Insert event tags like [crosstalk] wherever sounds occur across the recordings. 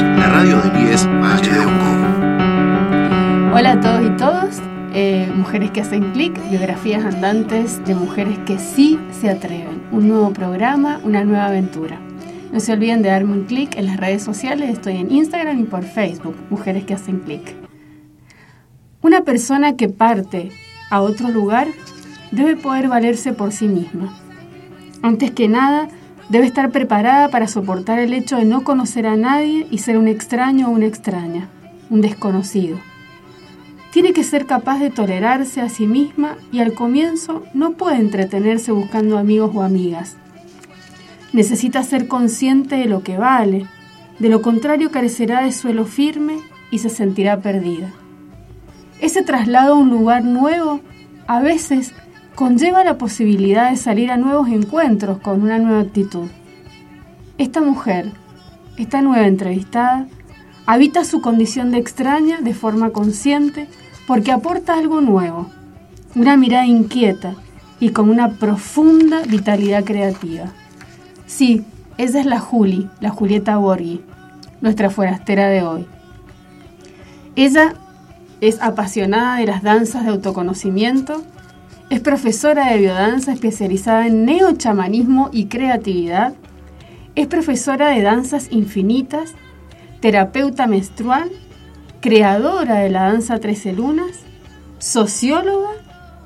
la radio del IES Valle de Uco. Hola a todos y todas, eh, mujeres que hacen clic, biografías andantes de mujeres que sí se atreven. Un nuevo programa, una nueva aventura. No se olviden de darme un clic en las redes sociales, estoy en Instagram y por Facebook, Mujeres que hacen clic. Una persona que parte a otro lugar debe poder valerse por sí misma. Antes que nada, debe estar preparada para soportar el hecho de no conocer a nadie y ser un extraño o una extraña, un desconocido. Tiene que ser capaz de tolerarse a sí misma y al comienzo no puede entretenerse buscando amigos o amigas. Necesita ser consciente de lo que vale, de lo contrario carecerá de suelo firme y se sentirá perdida. Ese traslado a un lugar nuevo a veces conlleva la posibilidad de salir a nuevos encuentros con una nueva actitud. Esta mujer, esta nueva entrevistada, habita su condición de extraña de forma consciente porque aporta algo nuevo, una mirada inquieta y con una profunda vitalidad creativa. Sí, esa es la Juli, la Julieta Borghi, nuestra forastera de hoy. Ella es apasionada de las danzas de autoconocimiento, es profesora de biodanza especializada en neochamanismo y creatividad, es profesora de danzas infinitas, terapeuta menstrual, creadora de la danza Trece Lunas, socióloga,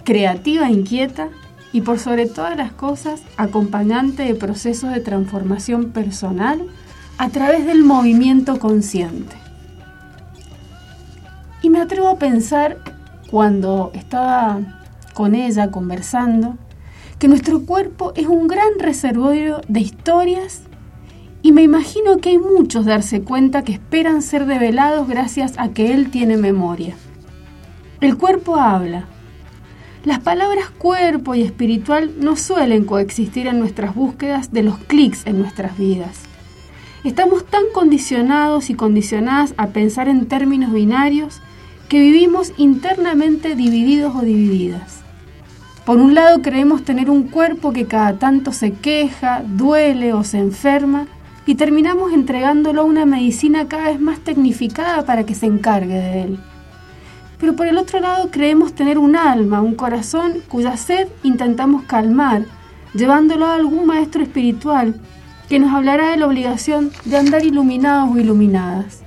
creativa inquieta y por sobre todas las cosas acompañante de procesos de transformación personal a través del movimiento consciente. Y me atrevo a pensar cuando estaba con ella conversando que nuestro cuerpo es un gran reservorio de historias y me imagino que hay muchos darse cuenta que esperan ser develados gracias a que él tiene memoria. El cuerpo habla. Las palabras cuerpo y espiritual no suelen coexistir en nuestras búsquedas de los clics en nuestras vidas. Estamos tan condicionados y condicionadas a pensar en términos binarios que vivimos internamente divididos o divididas. Por un lado creemos tener un cuerpo que cada tanto se queja, duele o se enferma y terminamos entregándolo a una medicina cada vez más tecnificada para que se encargue de él. Pero por el otro lado creemos tener un alma, un corazón cuya sed intentamos calmar, llevándolo a algún maestro espiritual que nos hablará de la obligación de andar iluminados o iluminadas.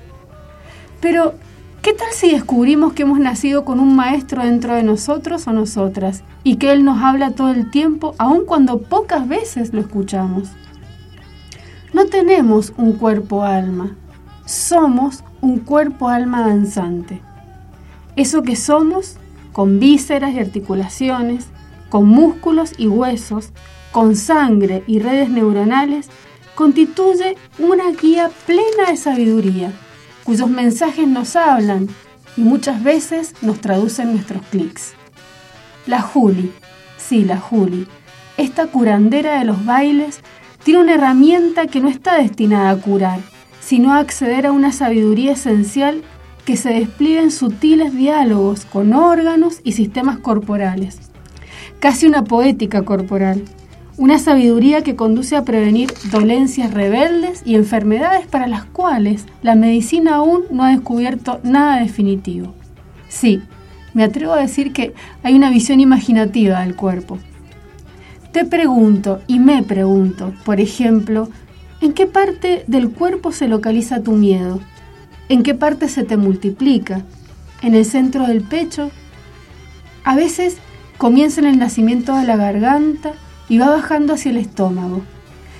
Pero ¿Qué tal si descubrimos que hemos nacido con un maestro dentro de nosotros o nosotras y que Él nos habla todo el tiempo, aun cuando pocas veces lo escuchamos? No tenemos un cuerpo-alma, somos un cuerpo-alma danzante. Eso que somos, con vísceras y articulaciones, con músculos y huesos, con sangre y redes neuronales, constituye una guía plena de sabiduría cuyos mensajes nos hablan y muchas veces nos traducen nuestros clics. La Juli, sí, la Juli, esta curandera de los bailes, tiene una herramienta que no está destinada a curar, sino a acceder a una sabiduría esencial que se despliega en sutiles diálogos con órganos y sistemas corporales. Casi una poética corporal, una sabiduría que conduce a prevenir dolencias rebeldes y enfermedades para las cuales la medicina aún no ha descubierto nada definitivo. Sí, me atrevo a decir que hay una visión imaginativa del cuerpo. Te pregunto y me pregunto, por ejemplo, ¿en qué parte del cuerpo se localiza tu miedo? ¿En qué parte se te multiplica? ¿En el centro del pecho? A veces comienza en el nacimiento de la garganta, y va bajando hacia el estómago.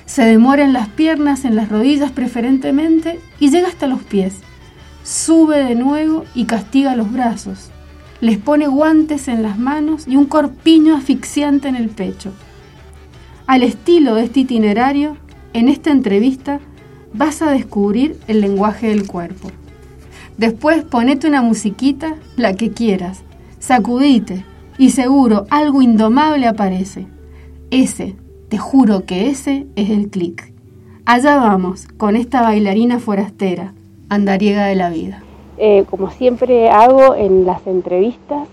Se demora en las piernas, en las rodillas preferentemente y llega hasta los pies. Sube de nuevo y castiga los brazos. Les pone guantes en las manos y un corpiño asfixiante en el pecho. Al estilo de este itinerario, en esta entrevista vas a descubrir el lenguaje del cuerpo. Después ponete una musiquita, la que quieras, sacudite y seguro algo indomable aparece. Ese, te juro que ese es el clic. Allá vamos, con esta bailarina forastera, andariega de la vida. Eh, como siempre hago en las entrevistas,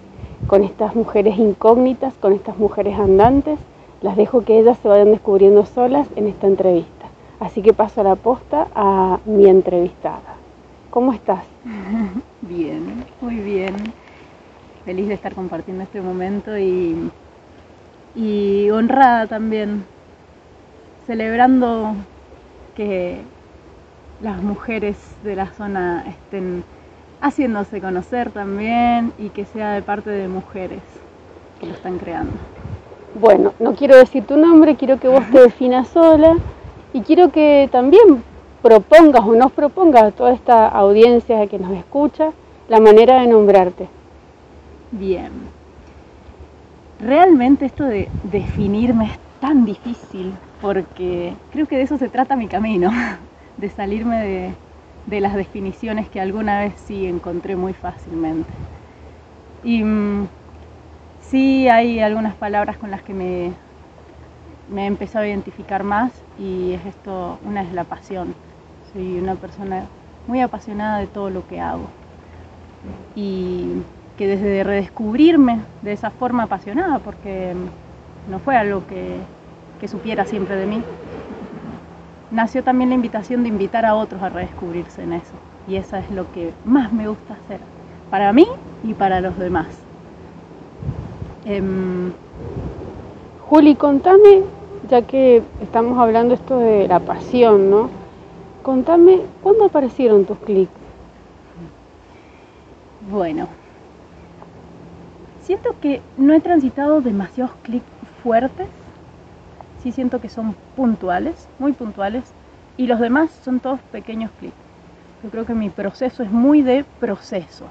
con estas mujeres incógnitas, con estas mujeres andantes, las dejo que ellas se vayan descubriendo solas en esta entrevista. Así que paso a la posta a mi entrevistada. ¿cómo estás? [laughs] Bien, muy bien. Feliz de estar compartiendo este momento y, y honrada también, celebrando que las mujeres de la zona estén haciéndose conocer también y que sea de parte de mujeres que lo están creando. Bueno, no quiero decir tu nombre, quiero que vos te definas sola y quiero que también propongas o nos propongas a toda esta audiencia que nos escucha la manera de nombrarte. Bien. Realmente esto de definirme es tan difícil porque creo que de eso se trata mi camino, [laughs] de salirme de, de las definiciones que alguna vez sí encontré muy fácilmente. Y mm, sí hay algunas palabras con las que me, me he empezado a identificar más y es esto, una es la pasión. Soy una persona muy apasionada de todo lo que hago. Y que desde redescubrirme de esa forma apasionada, porque no fue algo que, que supiera siempre de mí, nació también la invitación de invitar a otros a redescubrirse en eso. Y eso es lo que más me gusta hacer, para mí y para los demás. Em, Juli, contame, ya que estamos hablando esto de la pasión, ¿no? Contame, ¿cuándo aparecieron tus clics? Bueno, siento que no he transitado demasiados clics fuertes sí siento que son puntuales, muy puntuales, y los demás son todos pequeños clics. Yo creo que mi proceso es muy de proceso,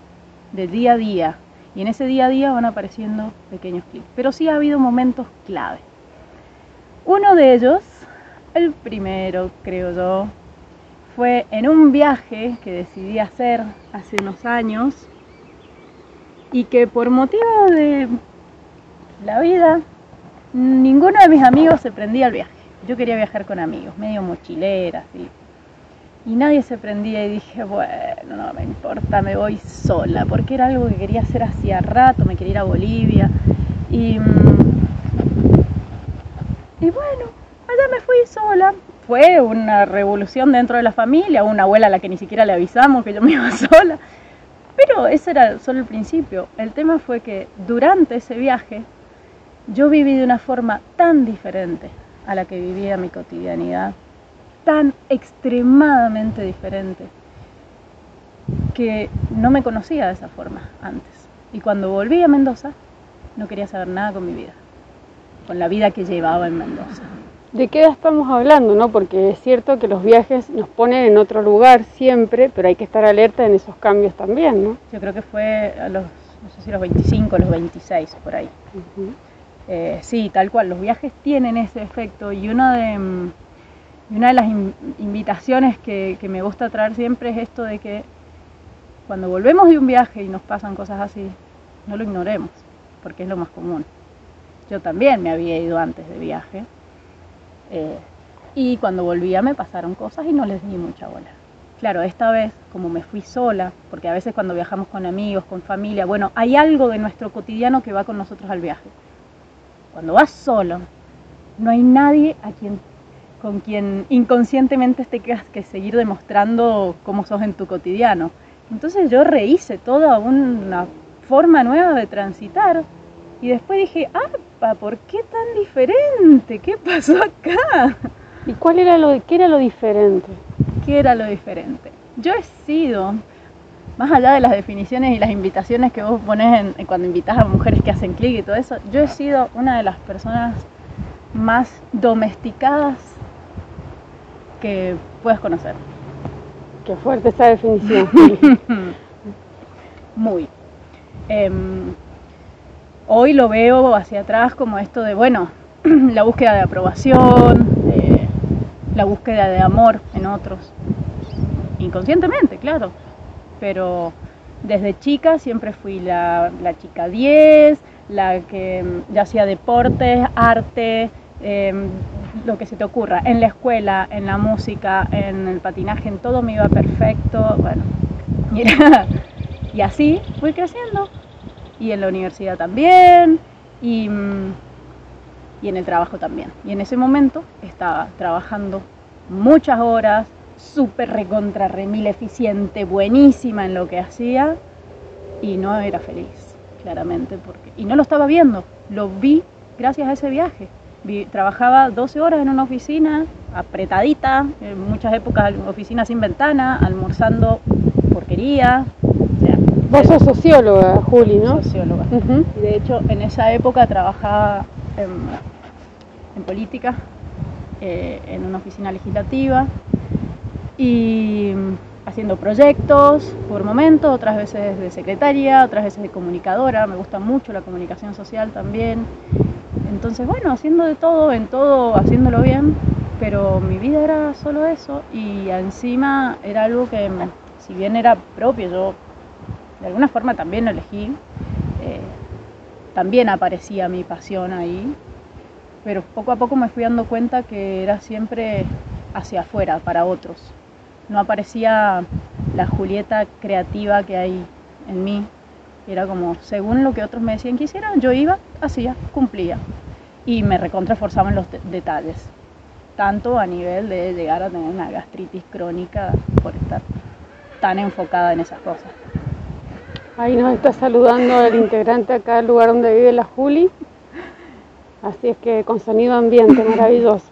de día a día, y en ese día a día van apareciendo pequeños clics. Pero sí ha habido momentos clave. Uno de ellos, el primero creo yo, fue en un viaje que decidí hacer hace unos años y que por motivo de la vida ninguno de mis amigos se prendía al viaje. Yo quería viajar con amigos, medio mochilera, así. Y nadie se prendía y dije, bueno, no me importa, me voy sola, porque era algo que quería hacer hacía rato, me quería ir a Bolivia. Y, mm, y bueno, allá me fui sola. Fue una revolución dentro de la familia, una abuela a la que ni siquiera le avisamos que yo me iba [laughs] sola. Pero ese era solo el principio. El tema fue que durante ese viaje yo viví de una forma tan diferente a la que vivía mi cotidianidad, tan extremadamente diferente, que no me conocía de esa forma antes. Y cuando volví a Mendoza, no quería saber nada con mi vida, con la vida que llevaba en Mendoza. ¿De qué edad estamos hablando? no? Porque es cierto que los viajes nos ponen en otro lugar siempre, pero hay que estar alerta en esos cambios también, ¿no? Yo creo que fue a los, no sé si los 25, los 26, por ahí. Eh, sí, tal cual, los viajes tienen ese efecto y una de, una de las invitaciones que, me gusta traer siempre es esto de que cuando volvemos de un viaje y nos pasan cosas así, no lo ignoremos, porque es lo más común. Yo también me había ido antes de viaje eh, y cuando volvía me pasaron cosas y no les di mucha bola. Claro, esta vez, como me fui sola, porque a veces cuando viajamos con amigos, con familia, bueno, hay algo de nuestro cotidiano que va con nosotros al viaje cuando vas solo, no hay nadie a quien, con quien inconscientemente tengas que seguir demostrando cómo sos en tu cotidiano. Entonces yo rehice toda una forma nueva de transitar y después dije, ¡ah! ¿Por qué tan diferente? ¿Qué pasó acá? ¿Y cuál era lo, qué era lo diferente? ¿Qué era lo diferente? Yo he sido más allá de las definiciones y las invitaciones que vos pones cuando invitas a mujeres que hacen clic y todo eso, yo he sido una de las personas más domesticadas que puedes conocer. Qué fuerte esa definición. [laughs] Muy. Em, hoy lo veo hacia atrás como esto de, bueno, [clears throat] la búsqueda de aprobación, la búsqueda de amor en otros. Inconscientemente, claro pero desde chica siempre fui la, chica 10, la que mm, ya hacía deportes, arte, em, lo que se te ocurra. En la escuela, en la música, en el patinaje, en todo me iba perfecto. Bueno, [laughs] y así fui creciendo. Y en la universidad también. Y, mm, y en el trabajo también. Y en ese momento estaba trabajando muchas horas, súper recontra remil eficiente, buenísima en lo que hacía y no era feliz, claramente, porque y no lo estaba viendo, lo vi gracias a ese viaje. Vi- trabajaba 12 horas en una oficina, apretadita, en muchas épocas oficina sin ventana, almorzando porquería, Vos sos socióloga, Juli, ¿no? socióloga. Ujú. Y de hecho, en esa época trabajaba en, en política, eh, en una oficina legislativa y mm, haciendo proyectos por momentos, otras veces de secretaria, otras veces de comunicadora. Me gusta mucho la comunicación social también. Entonces, bueno, haciendo de todo, en todo, haciéndolo bien, pero mi vida era solo eso y encima era algo que, si bien era propio, yo de alguna forma también lo elegí, eh, también aparecía mi pasión ahí, pero poco a poco me fui dando cuenta que era siempre hacia afuera, para otros. No aparecía la Julieta creativa que hay en mí. Era como, según lo que otros me decían que hiciera, yo iba, hacía, cumplía. Y me recontraforzaba en los de- detalles. Tanto a nivel de llegar a tener una gastritis crónica por estar tan enfocada en esas cosas. Ahí nos está saludando el integrante acá del lugar donde vive la Juli. Así es que con sonido ambiente, maravilloso.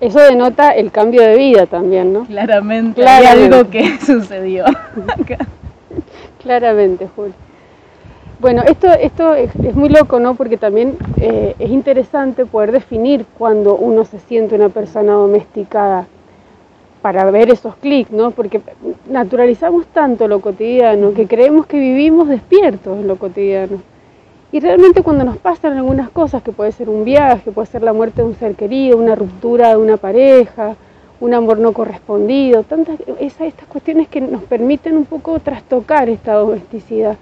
Eso denota el cambio de vida también, ¿no? Claramente, Claramente. hay algo que [laughs] sucedió. acá. Claramente, Juli. Bueno, esto, esto es, es muy loco, ¿no? Porque también eh, es interesante poder definir cuando uno se siente una persona domesticada para ver esos clics, ¿no? Porque naturalizamos tanto lo cotidiano que creemos que vivimos despiertos en lo cotidiano. Y realmente cuando nos pasan algunas cosas, que puede ser un viaje, puede ser la muerte de un ser querido, una ruptura de una pareja, un amor no correspondido, tantas esas, estas cuestiones que nos permiten un poco trastocar esta domesticidad.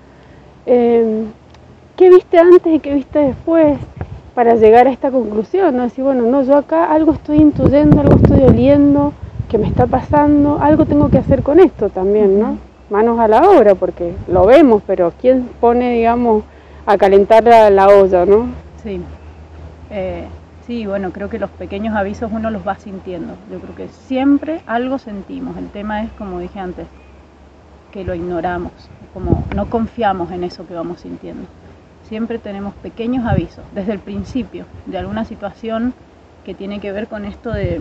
Eh, ¿Qué viste antes y qué viste después para llegar a esta conclusión? ¿no? Decir, bueno, no, yo acá algo estoy intuyendo, algo estoy oliendo, que me está pasando, algo tengo que hacer con esto también, ¿no? Manos a la obra, porque lo vemos, pero ¿quién pone, digamos, a calentar la, la olla, ¿no? Sí. Eh, sí, bueno, creo que los pequeños avisos uno los va sintiendo. Yo creo que siempre algo sentimos. El tema es, como dije antes, que lo ignoramos, como no confiamos en eso que vamos sintiendo. Siempre tenemos pequeños avisos, desde el principio, de alguna situación que tiene que ver con esto de,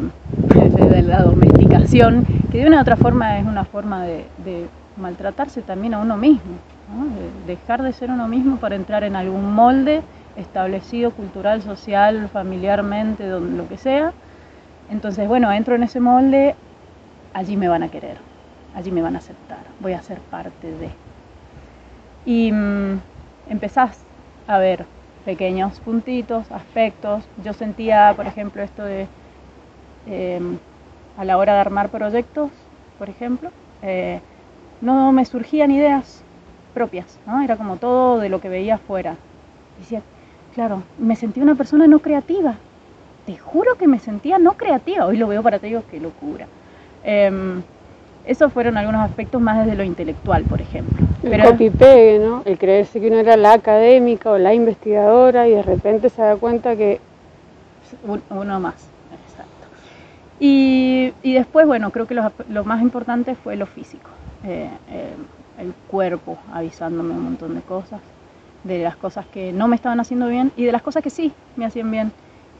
la domesticación, que de una u otra forma es una forma de, maltratarse también a uno mismo, ¿no? de dejar de ser uno mismo para entrar en algún molde establecido cultural, social, familiarmente, donde, lo que sea. Entonces, bueno, entro en ese molde, allí me van a querer, allí me van a aceptar, voy a ser parte de. Y mm, empezás a ver pequeños puntitos, aspectos. Yo sentía, por ejemplo, esto de eh, a la hora de armar proyectos, por ejemplo, eh, no me surgían ideas propias, ¿no? Era como todo de lo que veía afuera. Decía, claro, me sentía una persona no creativa. Te juro que me sentía no creativa. Hoy lo veo para ti, digo, qué locura. Eh, esos fueron algunos aspectos más desde lo intelectual, por ejemplo. El Pero- copy-pegue, ¿no? El creerse que uno era la académica o la investigadora y de repente se da cuenta que Un- uno más, exacto. Y, y después, bueno, creo que lo, lo más importante fue lo físico, eh, eh, el cuerpo avisándome un montón de cosas, de las cosas que no me estaban haciendo bien y de las cosas que sí me hacían bien.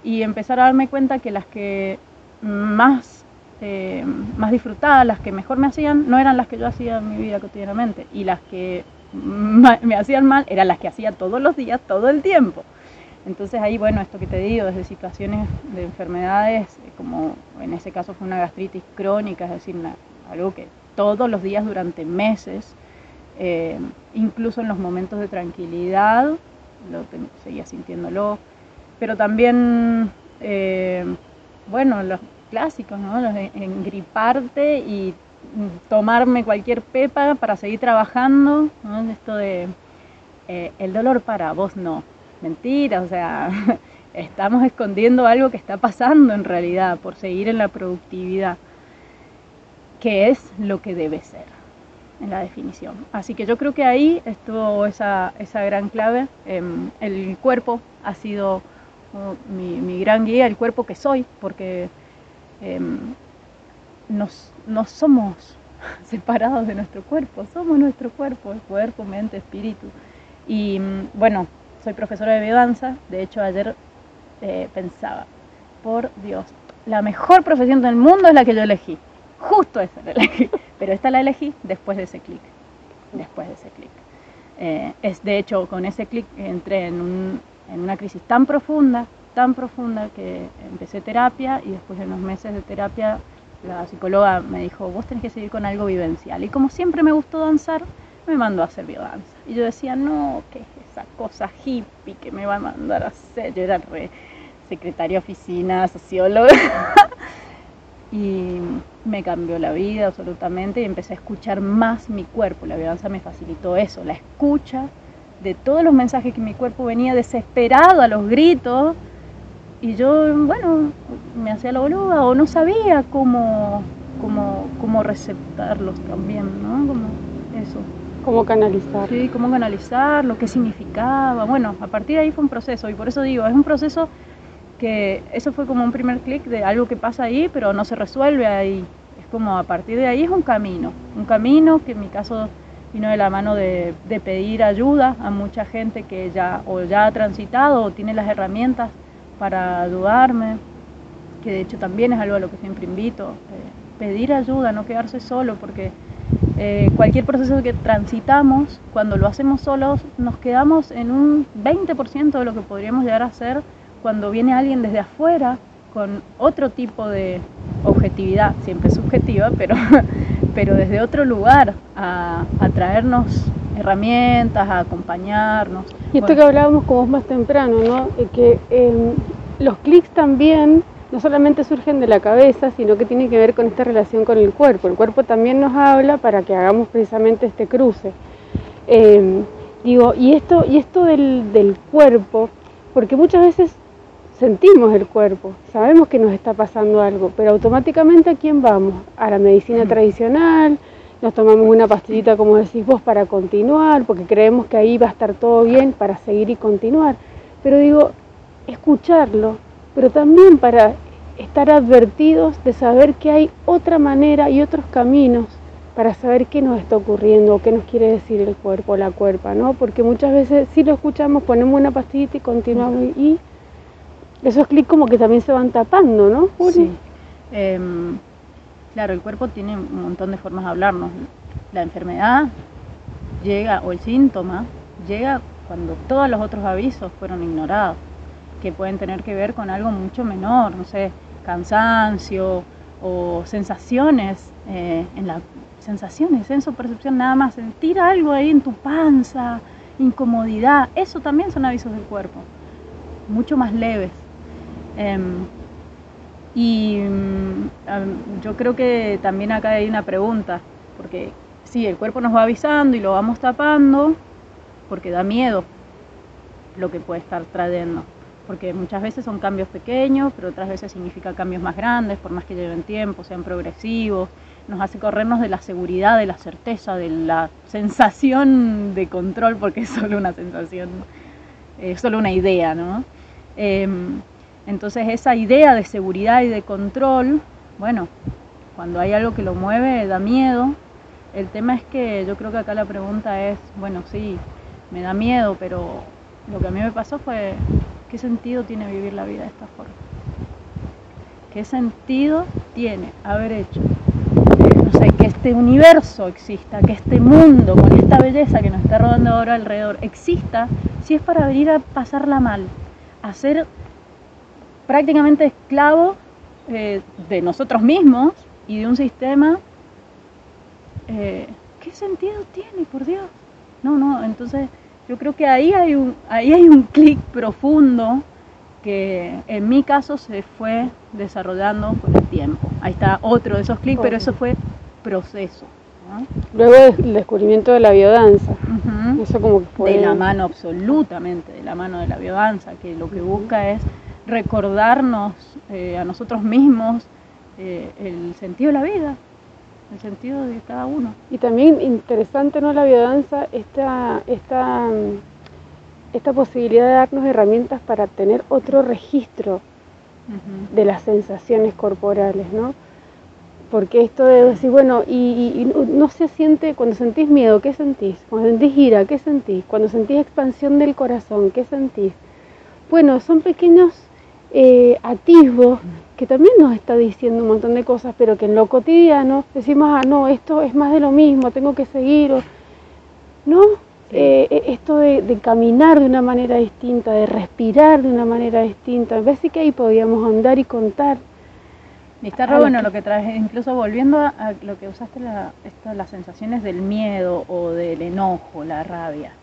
Y empezar a darme cuenta que las que más, eh, más disfrutaba, las que mejor me hacían, no eran las que yo hacía en mi vida cotidianamente. Y las que me hacían mal eran las que hacía todos los días, todo el tiempo. Entonces ahí, bueno, esto que te digo, desde situaciones de enfermedades, eh, como en ese caso fue una gastritis crónica, es decir, una- algo que todos los días durante meses, eh, incluso en los momentos de tranquilidad, lo seguía sintiéndolo, pero también, eh, bueno, los clásicos, ¿no? Los de engriparte y tomarme cualquier pepa para seguir trabajando, ¿no? Esto de eh, el dolor para vos no, mentira, o sea, [laughs] estamos escondiendo algo que está pasando en realidad por seguir en la productividad, que es lo que debe ser en la definición. Así que yo creo que ahí estuvo esa, esa gran clave. Em, el cuerpo ha sido mi, mi gran guía, el cuerpo que soy, porque em, nos, no somos [laughs] separados de nuestro cuerpo, somos nuestro cuerpo, el cuerpo, mente, espíritu. Y mm, bueno, soy profesora de biodanza, de hecho ayer eh, pensaba, por Dios, la mejor profesión del mundo es la que yo elegí, justo esa la elegí, [laughs] pero esta la elegí después de ese clic, después de ese clic. Eh, es de hecho con ese clic entré en, un, en una crisis tan profunda, tan profunda que empecé terapia y después de unos meses de terapia la psicóloga me dijo, vos tenés que seguir con algo vivencial. Y como siempre me gustó danzar, me mandó a hacer biodanza. Y yo decía, no, ¿qué es esa cosa hippie que me va a mandar a hacer? Yo era re secretaria oficina, socióloga. [laughs] y me cambió la vida absolutamente y empecé a escuchar más mi cuerpo. La biodanza me facilitó eso, la escucha de todos los mensajes que mi cuerpo venía desesperado a los gritos y yo, bueno, me hacía la boluda o no sabía cómo, cómo, cómo receptarlos también, ¿no? Como eso. Cómo canalizar. Sí, cómo canalizar, lo que significaba. Bueno, a partir de ahí fue un proceso y por eso digo, es un proceso que eso fue como un primer clic de algo que pasa ahí, pero no se resuelve ahí. Es como a partir de ahí es un camino, un camino que en mi caso vino de la mano de, de pedir ayuda a mucha gente que ya o ya ha transitado o tiene las herramientas para ayudarme, que de hecho también es algo a lo que siempre invito, eh, pedir ayuda, no quedarse solo, porque eh, cualquier proceso que transitamos, cuando lo hacemos solos, nos quedamos en un 20% de lo que podríamos llegar a ser cuando viene alguien desde afuera con otro tipo de objetividad, siempre subjetiva, pero, [laughs] pero desde otro lugar, a, traernos herramientas, a acompañarnos. Y esto que hablábamos con vos más temprano, ¿no? que em, los clics también no solamente surgen de la cabeza, sino que tienen que ver con esta relación con el cuerpo. El cuerpo también nos habla para que hagamos precisamente este cruce. Em, digo, y esto, y esto del, del cuerpo, porque muchas veces sentimos el cuerpo, sabemos que nos está pasando algo, pero automáticamente a quién vamos? A la medicina tradicional, nos tomamos una pastillita, como decís vos, para continuar, porque creemos que ahí va a estar todo bien para seguir y continuar. Pero digo, escucharlo, pero también para estar advertidos de saber que hay otra manera y otros caminos para saber qué nos está ocurriendo o qué nos quiere decir el cuerpo o la cuerpa, ¿no? Porque muchas veces si lo escuchamos, ponemos una pastillita y continuamos y esos clics como que también se van tapando, ¿no? Sí. Em, claro, el cuerpo tiene un montón de formas de hablarnos. La enfermedad llega, o el síntoma, llega cuando todos los otros avisos fueron ignorados, que pueden tener que ver con algo mucho menor, no sé, cansancio o sensaciones eh, en la sensaciones, su percepción nada más, sentir algo ahí en tu panza, incomodidad, eso también son avisos del cuerpo, mucho más leves. Em, y mm, yo creo que también acá hay una pregunta, porque sí, el cuerpo nos va avisando y lo vamos tapando porque da miedo lo que puede estar trayendo. Porque muchas veces son cambios pequeños, pero otras veces significa cambios más grandes, por más que lleven tiempo, sean progresivos. Nos hace corrernos de la seguridad, de la certeza, de la sensación de control, porque es solo una sensación, es solo una idea, ¿no? Em, entonces esa idea de seguridad y de control, bueno, cuando hay algo que lo mueve da miedo. El tema es que yo creo que acá la pregunta es, bueno, sí, me da miedo, pero lo que a mí me pasó fue, ¿qué sentido tiene vivir la vida de esta forma? ¿Qué sentido tiene haber hecho, no sé, que este universo exista, que este mundo con esta belleza que nos está rodando ahora alrededor exista, si es para venir a pasarla mal, a ser prácticamente esclavo eh, de nosotros mismos y de un sistema, eh, ¿qué sentido tiene, por Dios? No, no, entonces yo creo que ahí hay un, ahí hay un clic profundo que en mi caso se fue desarrollando con el tiempo. Ahí está otro de esos clics, pero eso fue proceso. Luego el descubrimiento de la biodanza. Eso como fue... De la mano, absolutamente, de la mano de la biodanza, que lo que busca es recordarnos eh, a nosotros mismos eh, el sentido de la vida, el sentido de cada uno. Y también interesante, ¿no? La biodanza, esta, esta, esta posibilidad de darnos herramientas para tener otro registro de las sensaciones corporales, ¿no? Porque esto de decir, bueno, y, no se siente, cuando sentís miedo, ¿qué sentís? Cuando sentís ira, ¿qué sentís? Cuando sentís expansión del corazón, ¿qué sentís? Bueno, son pequeños eh, atisbos que también nos está diciendo un montón de cosas, pero que en lo cotidiano decimos, ah, no, esto es más de lo mismo, tengo que seguir, ¿no? Eh, eh, esto de, caminar de una manera distinta, de respirar de una manera distinta, a veces que ahí podíamos andar y contar. Y está re bueno lo que traes, incluso volviendo a lo que usaste, la, las sensaciones del miedo o del enojo, la rabia.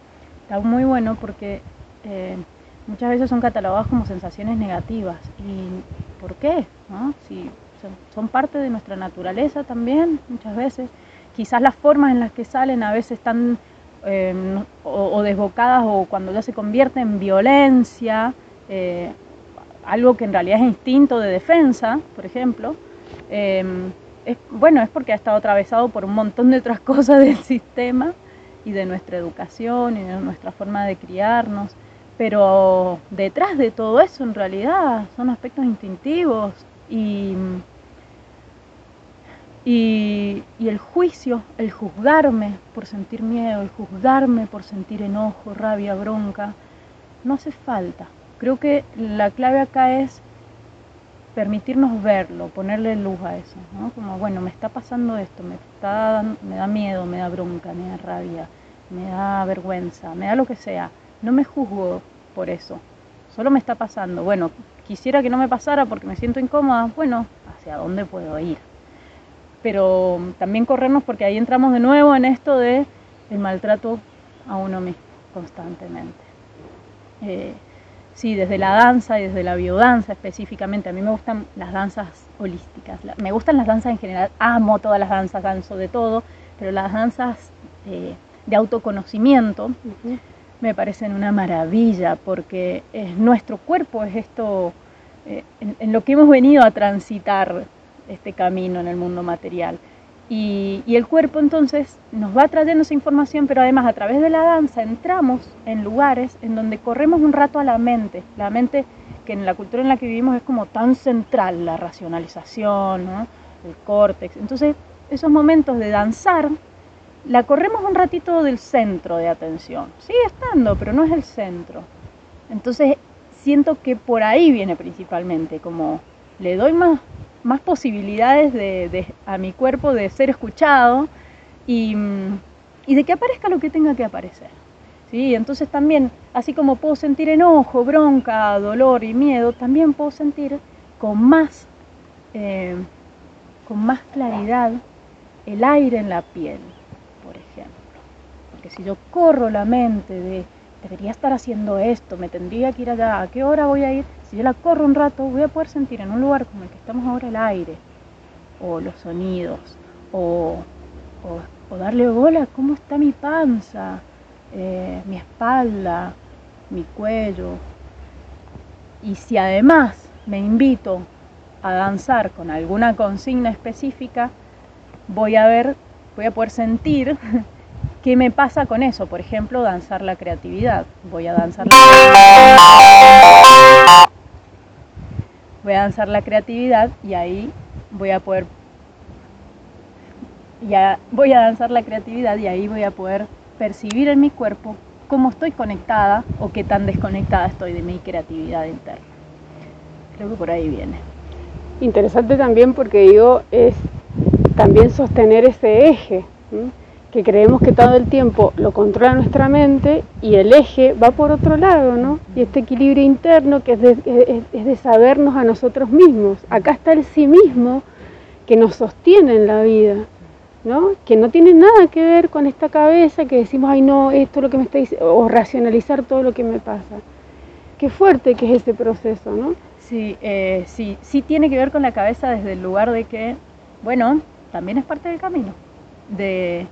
Está muy bueno porque eh, muchas veces son catalogadas como sensaciones negativas. ¿Y por qué? Si son, parte de nuestra naturaleza también, muchas veces. Quizás las formas en las que salen a veces están em, o, desbocadas o cuando ya se convierte en violencia. Eh, algo que en realidad es instinto de defensa, por ejemplo, em, es, bueno, es porque ha estado atravesado por un montón de otras [laughs] cosas del sistema y de nuestra educación y de nuestra forma de criarnos. Pero detrás de todo eso en realidad son aspectos instintivos y, y, y, el juicio, el juzgarme por sentir miedo, el juzgarme por sentir enojo, rabia, bronca, no hace falta. Creo que la clave acá es permitirnos verlo, ponerle luz a eso, ¿no? Como, bueno, me está pasando esto, me, está, me da miedo, me da bronca, me da rabia, me da vergüenza, me da lo que sea. No me juzgo por eso, solo me está pasando. Bueno, quisiera que no me pasara porque me siento incómoda. Bueno, ¿hacia dónde puedo ir? Pero también corrernos porque ahí entramos de nuevo en esto de el maltrato a uno mismo constantemente. Eh, Sí, desde la danza y desde la biodanza específicamente. A mí me gustan las danzas holísticas. Me gustan las danzas en general. Amo todas las danzas, danzo de todo. Pero las danzas eh, de autoconocimiento me parecen una maravilla porque es nuestro cuerpo es esto eh, en lo que hemos venido a transitar este camino en el mundo material. Y, el cuerpo entonces nos va trayendo esa información, pero además a través de la danza entramos en lugares en donde corremos un rato a la mente, la mente que en la cultura en la que vivimos es como tan central, la racionalización, el córtex. Entonces esos momentos de danzar, la corremos un ratito del centro de atención. Sigue estando, pero no es el centro. Entonces siento que por ahí viene principalmente, como le doy más más posibilidades de, a mi cuerpo de ser escuchado y, de que aparezca lo que tenga que aparecer. ¿sí? Entonces también, así como puedo sentir enojo, bronca, dolor y miedo, también puedo sentir con más, eh, con más claridad el aire en la piel. Porque si yo corro la mente de debería estar haciendo esto, me tendría que ir allá, ¿a qué hora voy a ir? Si yo la corro un rato, voy a poder sentir en un lugar como el que estamos ahora el aire, o los sonidos, o, darle bola cómo está mi panza, eh, mi espalda, mi cuello. Y si además me invito a danzar con alguna consigna específica, voy a ver, voy a poder sentir [laughs] ¿Qué me pasa con eso? Por ejemplo, danzar la creatividad. Voy a danzar la Voy a danzar la creatividad y ahí voy a poder ya voy a danzar la creatividad y ahí voy a poder percibir en mi cuerpo cómo estoy conectada o qué tan desconectada estoy de mi creatividad interna. Creo que por ahí viene. Interesante también porque digo, es también sostener ese eje que creemos que todo el tiempo lo controla nuestra mente y el eje va por otro lado, ¿no? Y este equilibrio interno que es de, es, de sabernos a nosotros mismos. Acá está el sí mismo que nos sostiene en la vida, ¿no? Que no tiene nada que ver con esta cabeza que decimos, ay no, esto es lo que me está diciendo, o racionalizar todo lo que me pasa. Qué fuerte que es ese proceso, ¿no? Sí, eh, sí, sí tiene que ver con la cabeza desde el lugar de que, bueno, también es parte del camino, de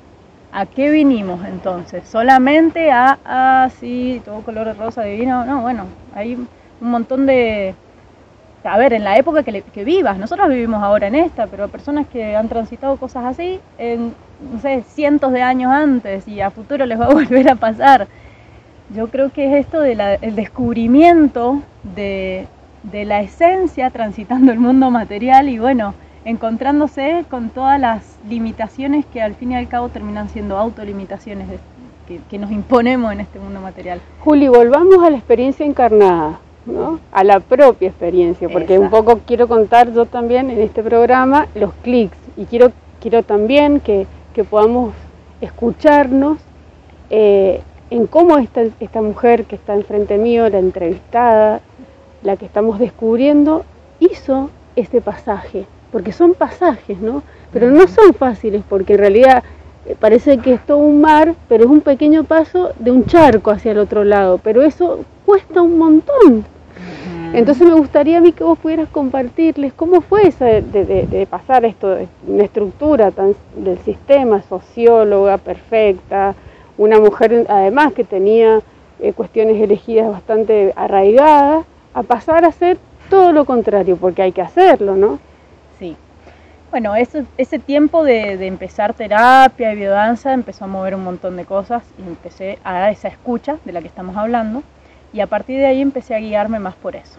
¿A qué vinimos entonces? ¿Solamente a, ah, sí, todo color de rosa divino? No, bueno, hay un montón de... A ver, en la época que, vivas, nosotros vivimos ahora en esta, pero personas que han transitado cosas así, en, no sé, cientos de años antes y a futuro les va a [laughs] volver a pasar. Yo creo que es esto del descubrimiento de, de la esencia transitando el mundo material y bueno, encontrándose con todas las limitaciones que al fin y al cabo terminan siendo autolimitaciones que, que nos imponemos en este mundo material. Juli, volvamos a la experiencia encarnada. ¿no? a la propia experiencia, porque un poco quiero contar yo también en este programa los clics y quiero, quiero también que, que podamos escucharnos eh, en cómo esta, esta mujer que está enfrente mío, la entrevistada, la que estamos descubriendo, hizo este pasaje, porque son pasajes, ¿no? Pero no son fáciles, porque en realidad eh, parece que es todo un mar, pero es un pequeño paso de un charco hacia el otro lado, pero eso cuesta un montón. Entonces me gustaría a mí que vos pudieras compartirles cómo fue eso de, pasar esto, de una estructura tan, del sistema, socióloga perfecta, una mujer además que tenía eh, cuestiones elegidas bastante arraigadas, a pasar a hacer todo lo contrario, porque hay que hacerlo, ¿no? Bueno, ese, ese tiempo de, empezar terapia y biodanza empezó a mover un montón de cosas y empecé a esa escucha de la que estamos hablando y a partir de ahí empecé a guiarme más por eso.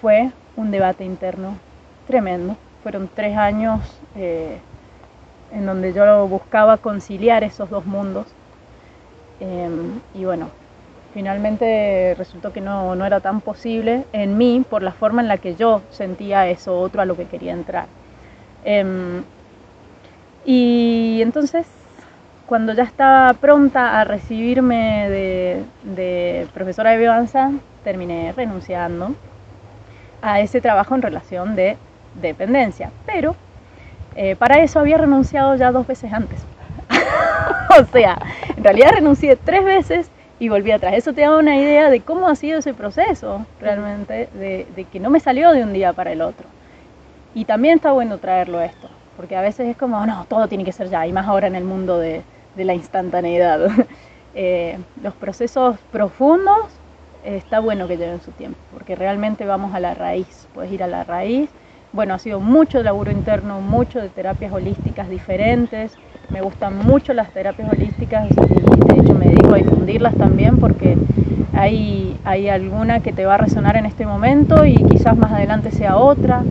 Fue un debate interno tremendo. Fueron tres años eh, en donde yo buscaba conciliar esos dos mundos. Eh, y bueno, finalmente resultó que no, no, era tan posible en mí por la forma en la que yo sentía eso otro a lo que quería entrar. Eh, y entonces cuando ya estaba pronta a recibirme de, profesora de biodanza, terminé renunciando a ese trabajo en relación de dependencia. Pero eh, para eso había renunciado ya dos veces antes. [laughs] o sea, en realidad renuncié tres veces y volví atrás. Eso te da una idea de cómo ha sido ese proceso realmente, de que no me salió de un día para el otro. Y también está bueno traerlo esto, porque a veces es como, no, todo tiene que ser ya, y más ahora en el mundo de, de la instantaneidad. [laughs] Eh, los procesos profundos está bueno que lleven su tiempo, porque realmente vamos a la raíz, puedes ir a la raíz. Bueno, ha sido mucho laburo interno, mucho de terapias holísticas diferentes. Me gustan mucho las terapias holísticas y de hecho me dedico a difundirlas también porque hay, hay alguna que te va a resonar en este momento y quizás más adelante sea otra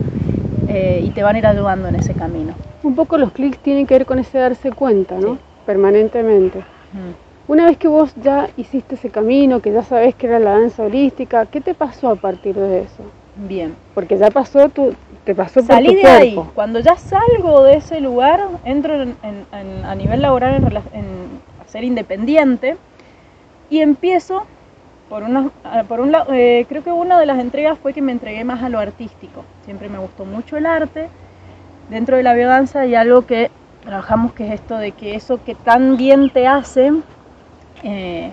eh, y te van a ir ayudando en ese camino. Un poco los clics tienen que ver con ese darse cuenta, ¿no? Sí permanentemente. Mm. Una vez que vos ya hiciste ese camino, que ya sabés que era la danza holística, ¿qué te pasó a partir de eso? Bien. Porque ya pasó tu, te pasó Salí por tu de cuerpo. ahí. Cuando ya salgo de ese lugar, entro en, en, en, a nivel laboral en, ser independiente y empiezo, por, una, por un lado, eh, creo que una de las entregas fue que me entregué más a lo artístico. Siempre me gustó mucho el arte. Dentro de la biodanza hay algo que trabajamos que es esto de que eso que tan bien te hace, eh,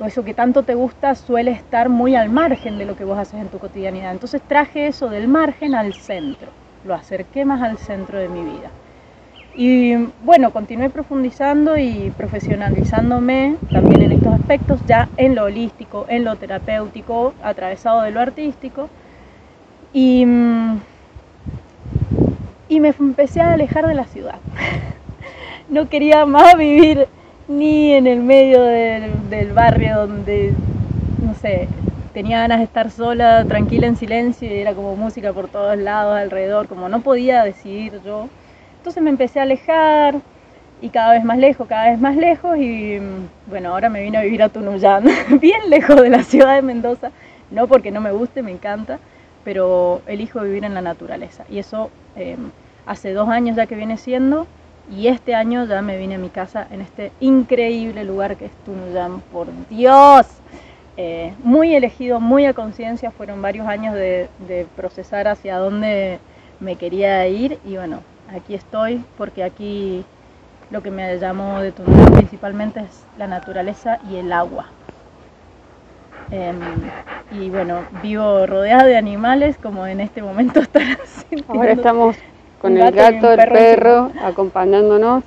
o eso que tanto te gusta, suele estar muy al margen de lo que vos haces en tu cotidianidad. Entonces traje eso del margen al centro, lo acerqué más al centro de mi vida. Y bueno, continué profundizando y profesionalizándome también en estos aspectos, ya en lo holístico, en lo terapéutico, atravesado de lo artístico. Y mm, y me empecé a alejar de la ciudad. [laughs] no quería más vivir ni en el medio del, del, barrio donde, no sé, tenía ganas de estar sola, tranquila, en silencio, y era como música por todos lados, alrededor, como no podía decidir yo. Entonces me empecé a alejar y cada vez más lejos, cada vez más lejos y bueno, ahora me vine a vivir a Tunuyán, [laughs] bien lejos de la ciudad de Mendoza, no porque no me guste, me encanta, pero elijo vivir en la naturaleza y eso eh, hace dos años ya que viene siendo y este año ya me vine a mi casa en este increíble lugar que es Tunuyán, por Dios. Eh, muy elegido, muy a conciencia, fueron varios años de, procesar hacia dónde me quería ir y bueno, aquí estoy porque aquí lo que me llamó de Tunuyán principalmente es la naturaleza y el agua. Eh, y bueno, vivo rodeada de animales como en este momento [laughs] estarán sintiendo. Ahora estamos con el gato, el perro, perro acompañándonos.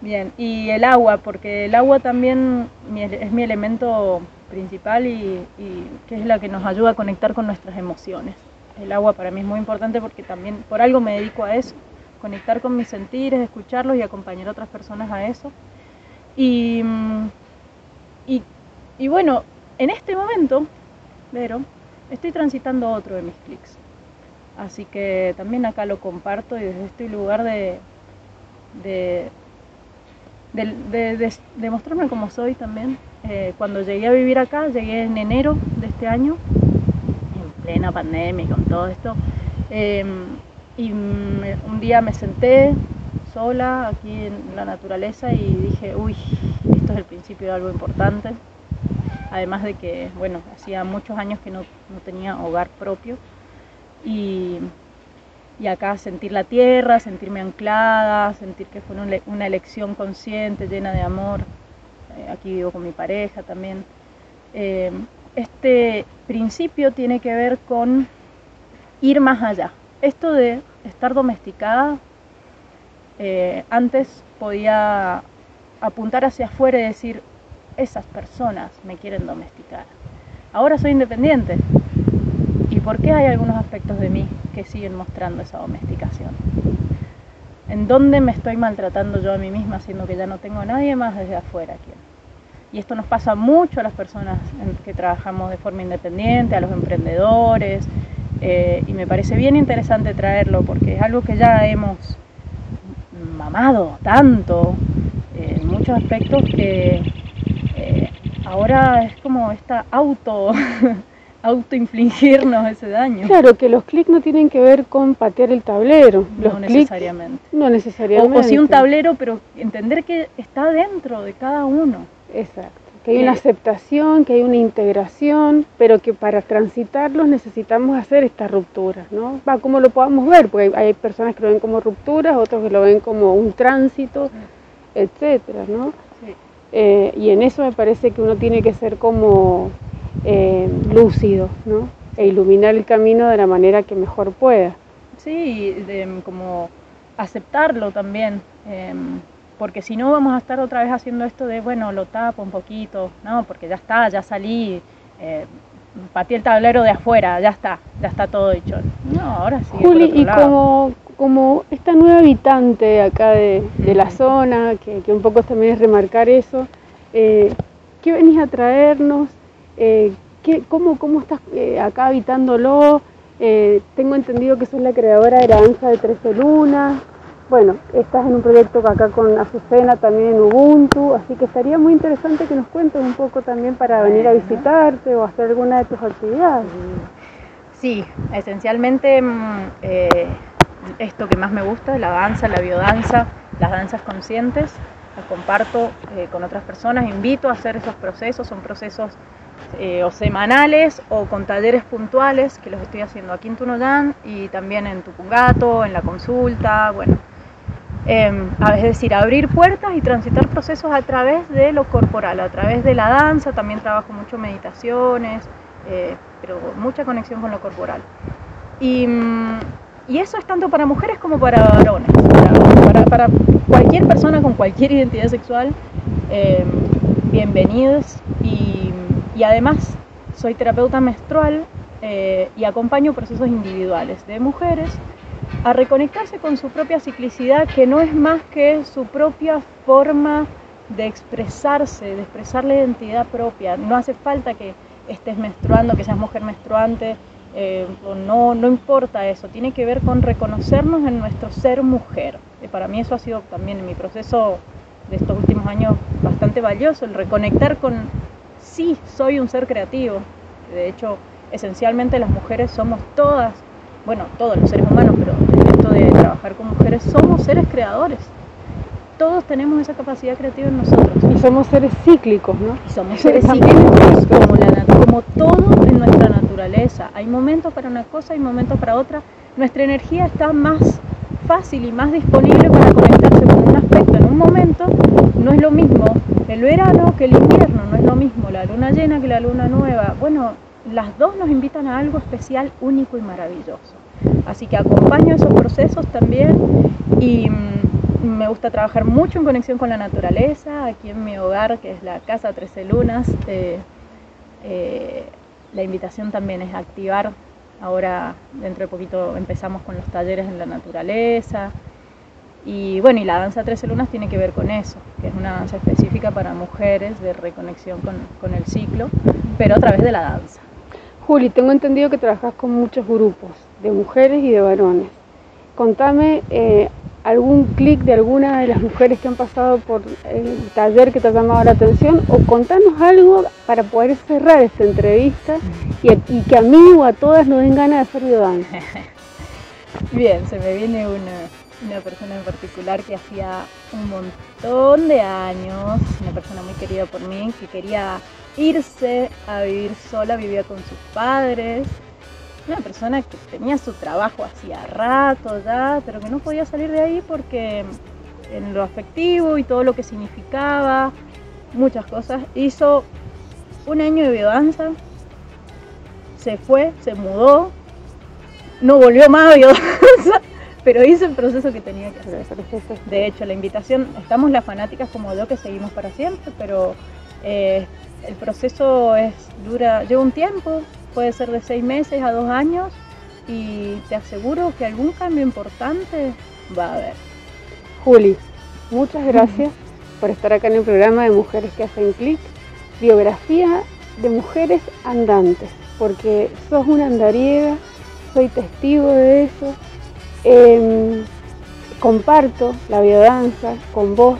Bien, y el agua, porque el agua también es mi elemento principal y, y, que es la que nos ayuda a conectar con nuestras emociones. El agua para mí es muy importante porque también por algo me dedico a eso, conectar con mis sentires, escucharlos y acompañar a otras personas a eso. Y, y, bueno, en este momento, pero estoy transitando otro de mis clics Así que también acá lo comparto y desde este lugar de, de, de, mostrarme como soy también. Eh, cuando llegué a vivir acá, llegué en enero de este año, en plena pandemia y con todo esto. Em, y un día me senté sola aquí en la naturaleza y dije, uy, esto es el principio de algo importante. Además de que, bueno, hacía muchos años que no, no tenía hogar propio y, y, acá sentir la tierra, sentirme anclada, sentir que fue una elección consciente, llena de amor. Eh, aquí vivo con mi pareja también. Eh, este principio tiene que ver con ir más allá. Esto de estar domesticada eh, antes podía apuntar hacia afuera y decir, esas personas me quieren domesticar. Ahora soy independiente. ¿Y por qué hay algunos aspectos de mí que siguen mostrando esa domesticación? ¿En dónde me estoy maltratando yo a mí misma, siendo que ya no tengo a nadie más desde afuera aquí? Y esto nos pasa mucho a las personas que trabajamos de forma independiente, a los emprendedores, eh, y me parece bien interesante traerlo porque es algo que ya hemos mamado tanto eh, en muchos aspectos que eh, ahora es como esta auto [laughs] autoinfligirnos ese daño. Claro, que los clics no tienen que ver con patear el tablero. Los no necesariamente. no necesariamente. O, o sí un tablero, pero entender que está dentro de cada uno. Exacto que hay una aceptación, que hay una integración, pero que para transitarlos necesitamos hacer estas rupturas, ¿no? Va, como lo podamos ver, porque hay personas que lo ven como rupturas, otros que lo ven como un tránsito, etcétera, ¿no? Eh, y en eso me parece que uno tiene que ser como eh, lúcido, ¿no? E iluminar el camino de la manera que mejor pueda. Sí, de, como aceptarlo también. Em, porque si no vamos a estar otra vez haciendo esto de, bueno, lo tapo un poquito, no, porque ya está, ya salí, eh, el tablero de afuera, ya está, ya está todo hecho. No, ahora sí. Juli, y como, como esta nueva habitante acá de, la zona, que, un poco también es remarcar eso, eh, ¿qué venís a traernos? Eh, ¿qué, cómo, ¿Cómo estás eh, acá habitándolo? tengo entendido que sos la creadora de la danza de Trece Lunas. Bueno, estás en un proyecto acá con Azucena, también en Ubuntu, así que estaría muy interesante que nos cuentes un poco también para venir a visitarte o hacer alguna de tus actividades. Sí, esencialmente mm, eh, esto que más me gusta, la danza, la biodanza, las danzas conscientes, las comparto eh, con otras personas, invito a hacer esos procesos, son procesos eh, o semanales o con talleres puntuales que los estoy haciendo aquí en Tunuyán y también en Tupungato, en la consulta, bueno, Em, es decir, abrir puertas y transitar procesos a través de lo corporal, a través de la danza, también trabajo mucho meditaciones, eh, pero mucha conexión con lo corporal. Y, mm, y, eso es tanto para mujeres como para varones, para, para, cualquier persona con cualquier identidad sexual, em, bienvenidos. Y, y, además soy terapeuta menstrual eh, y acompaño procesos individuales de mujeres a reconectarse con su propia ciclicidad, que no es más que su propia forma de expresarse, de expresar la identidad propia. No hace falta que estés menstruando, que seas mujer menstruante, eh, no, no importa eso, tiene que ver con reconocernos en nuestro ser mujer. Y para mí eso ha sido también en mi proceso de estos últimos años bastante valioso, el reconectar con, sí, soy un ser creativo. De hecho, esencialmente las mujeres somos todas bueno, todos los seres humanos, pero esto de trabajar con mujeres, somos seres creadores. Todos tenemos esa capacidad creativa en nosotros. Y somos seres cíclicos, ¿no? Y somos [laughs] seres cíclicos, como, la, como todo en nuestra naturaleza. Hay momentos para una cosa y momentos para otra. Nuestra energía está más fácil y más disponible para conectarse con un aspecto en un momento. No es lo mismo el verano que el invierno, no es lo mismo la luna llena que la luna nueva. Bueno, las dos nos invitan a algo especial, único y maravilloso. Así que acompaño esos procesos también y mm, me gusta trabajar mucho en conexión con la naturaleza, aquí en mi hogar, que es la Casa Trece Lunas. Eh, eh, la invitación también es activar, ahora dentro de poquito empezamos con los talleres en la naturaleza. Y bueno, y la danza Trece Lunas tiene que ver con eso, que es una danza específica para mujeres de reconexión con, con el ciclo, pero a través de la danza. Juli, tengo entendido que trabajas con muchos grupos. De mujeres y de varones. Contame eh, algún clic de alguna de las mujeres que han pasado por el taller que te ha llamado la atención o contanos algo para poder cerrar esta entrevista y, que a mí o a todas nos den ganas de hacer biodanza. [laughs] Bien, se me viene una, una persona en particular que hacía un montón de años, una persona muy querida por mí, que quería irse a vivir sola, vivía con sus padres, una persona que tenía su trabajo hacía rato ya, pero que no podía salir de ahí porque en lo afectivo y todo lo que significaba, muchas cosas, hizo un año de biodanza, se fue, se mudó, no volvió más a biodanza, [laughs] pero hizo el proceso que tenía que hacer. De hecho, la invitación, estamos las fanáticas como yo que seguimos para siempre, pero eh, el proceso es dura, lleva un tiempo, puede ser de seis meses a dos años y te aseguro que algún cambio importante va a haber. Juli, muchas gracias por estar acá en el programa de Mujeres que hacen clic, biografía de mujeres andantes, porque sos una andariega, soy testigo de eso, em, comparto la biodanza con vos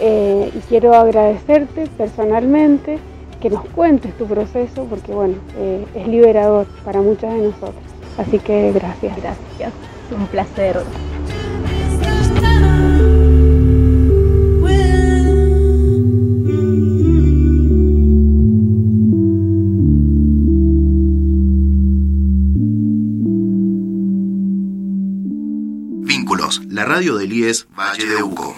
eh, y quiero agradecerte personalmente que nos cuentes tu proceso porque bueno, eh, es liberador para muchas de nosotras. Así que gracias. Gracias, un placer. Vínculos, la radio del IES Valle de Uco.